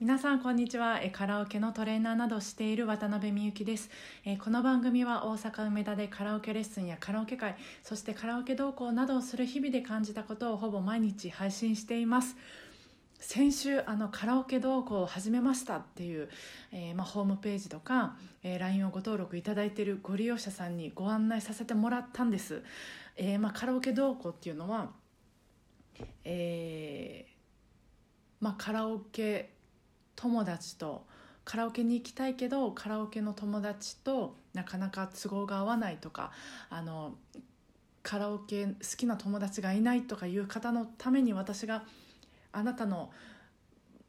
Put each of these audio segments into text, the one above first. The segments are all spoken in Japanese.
皆さんこんにちは。カラオケのトレーナーなどしている渡辺美幸です。この番組は大阪梅田でカラオケレッスンやカラオケ会そしてカラオケ同行などをする日々で感じたことをほぼ毎日配信しています。先週あのカラオケ同行を始めましたっていう、えー、まあ、ホームページとか、えー、LINE をご登録いただいているご利用者さんにご案内させてもらったんです、えー、まあ、カラオケ同行っていうのは、えまあ、カラオケ友達とカラオケに行きたいけどカラオケの友達となかなか都合が合わないとかあのカラオケ好きな友達がいないとかいう方のために私があなたの、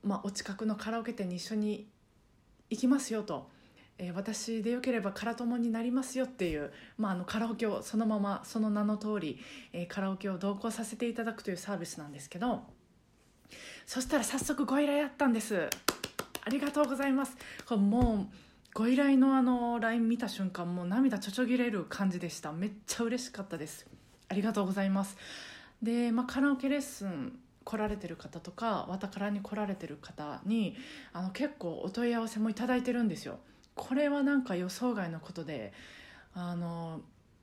まあ、お近くのカラオケ店に一緒に行きますよと、えー、私でよければカラ友になりますよっていう、まあ、あのカラオケをそのままその名の通り、えー、カラオケを同行させていただくというサービスなんですけどそしたら早速ご依頼あったんです。ありがとうございます。これもうご依頼のあの LINE 見た瞬間もう涙ちょちょぎれる感じでした。めっちゃ嬉しかったです。ありがとうございます。で、まあ、カラオケレッスン来られてる方とかわたからに来られてる方にあの結構お問い合わせもいただいてるんですよ。これはなんか予想外のことであの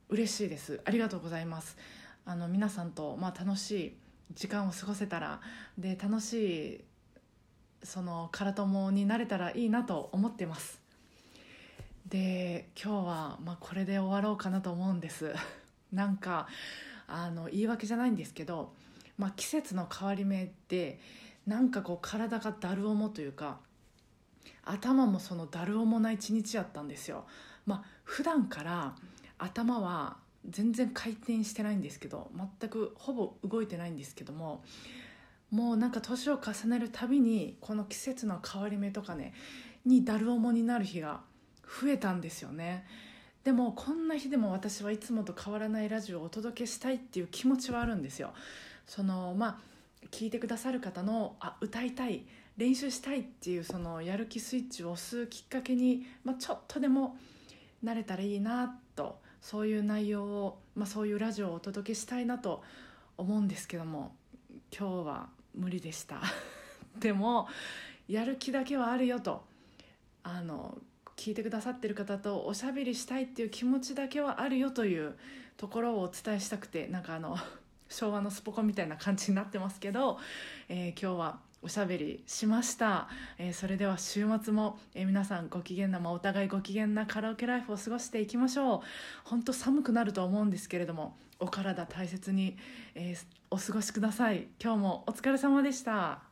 嬉しいです。ありがとうございます。あの皆さんと、まあ、楽しい時間を過ごせたらで楽しいその空友になれたらいいなと思ってます。で今日は、まあ、これで終わろうかなと思うんです。なんかあの言い訳じゃないんですけど、まあ、季節の変わり目でなんかこう体がだる重というか頭もそのだる重な一日やったんですよ。まあ普段から頭は全然回転してないんですけど全くほぼ動いてないんですけどももうなんか年を重ねるたびにこの季節の変わり目とかねにだる重になる日が増えたんですよね。でもこんな日でも私はいつもと変わらないラジオをお届けしたいっていう気持ちはあるんですよ。そのまあ聞いてくださる方のあ歌いたい練習したいっていうそのやる気スイッチを押すきっかけに、まあ、ちょっとでもなれたらいいなとそういう内容を、まあ、そういうラジオをお届けしたいなと思うんですけども今日は無理でした。でもやる気だけはあるよと。あの聞いてくださってる方とおしゃべりしたいっていう気持ちだけはあるよというところをお伝えしたくてなんかあの昭和のスポコンみたいな感じになってますけど、えー、今日はおしゃべりしました、えー、それでは週末も、えー、皆さんご機嫌な、まあ、お互いご機嫌なカラオケライフを過ごしていきましょう。本当寒くなると思うんですけれどもお体大切に、えー、お過ごしください。今日もお疲れ様でした。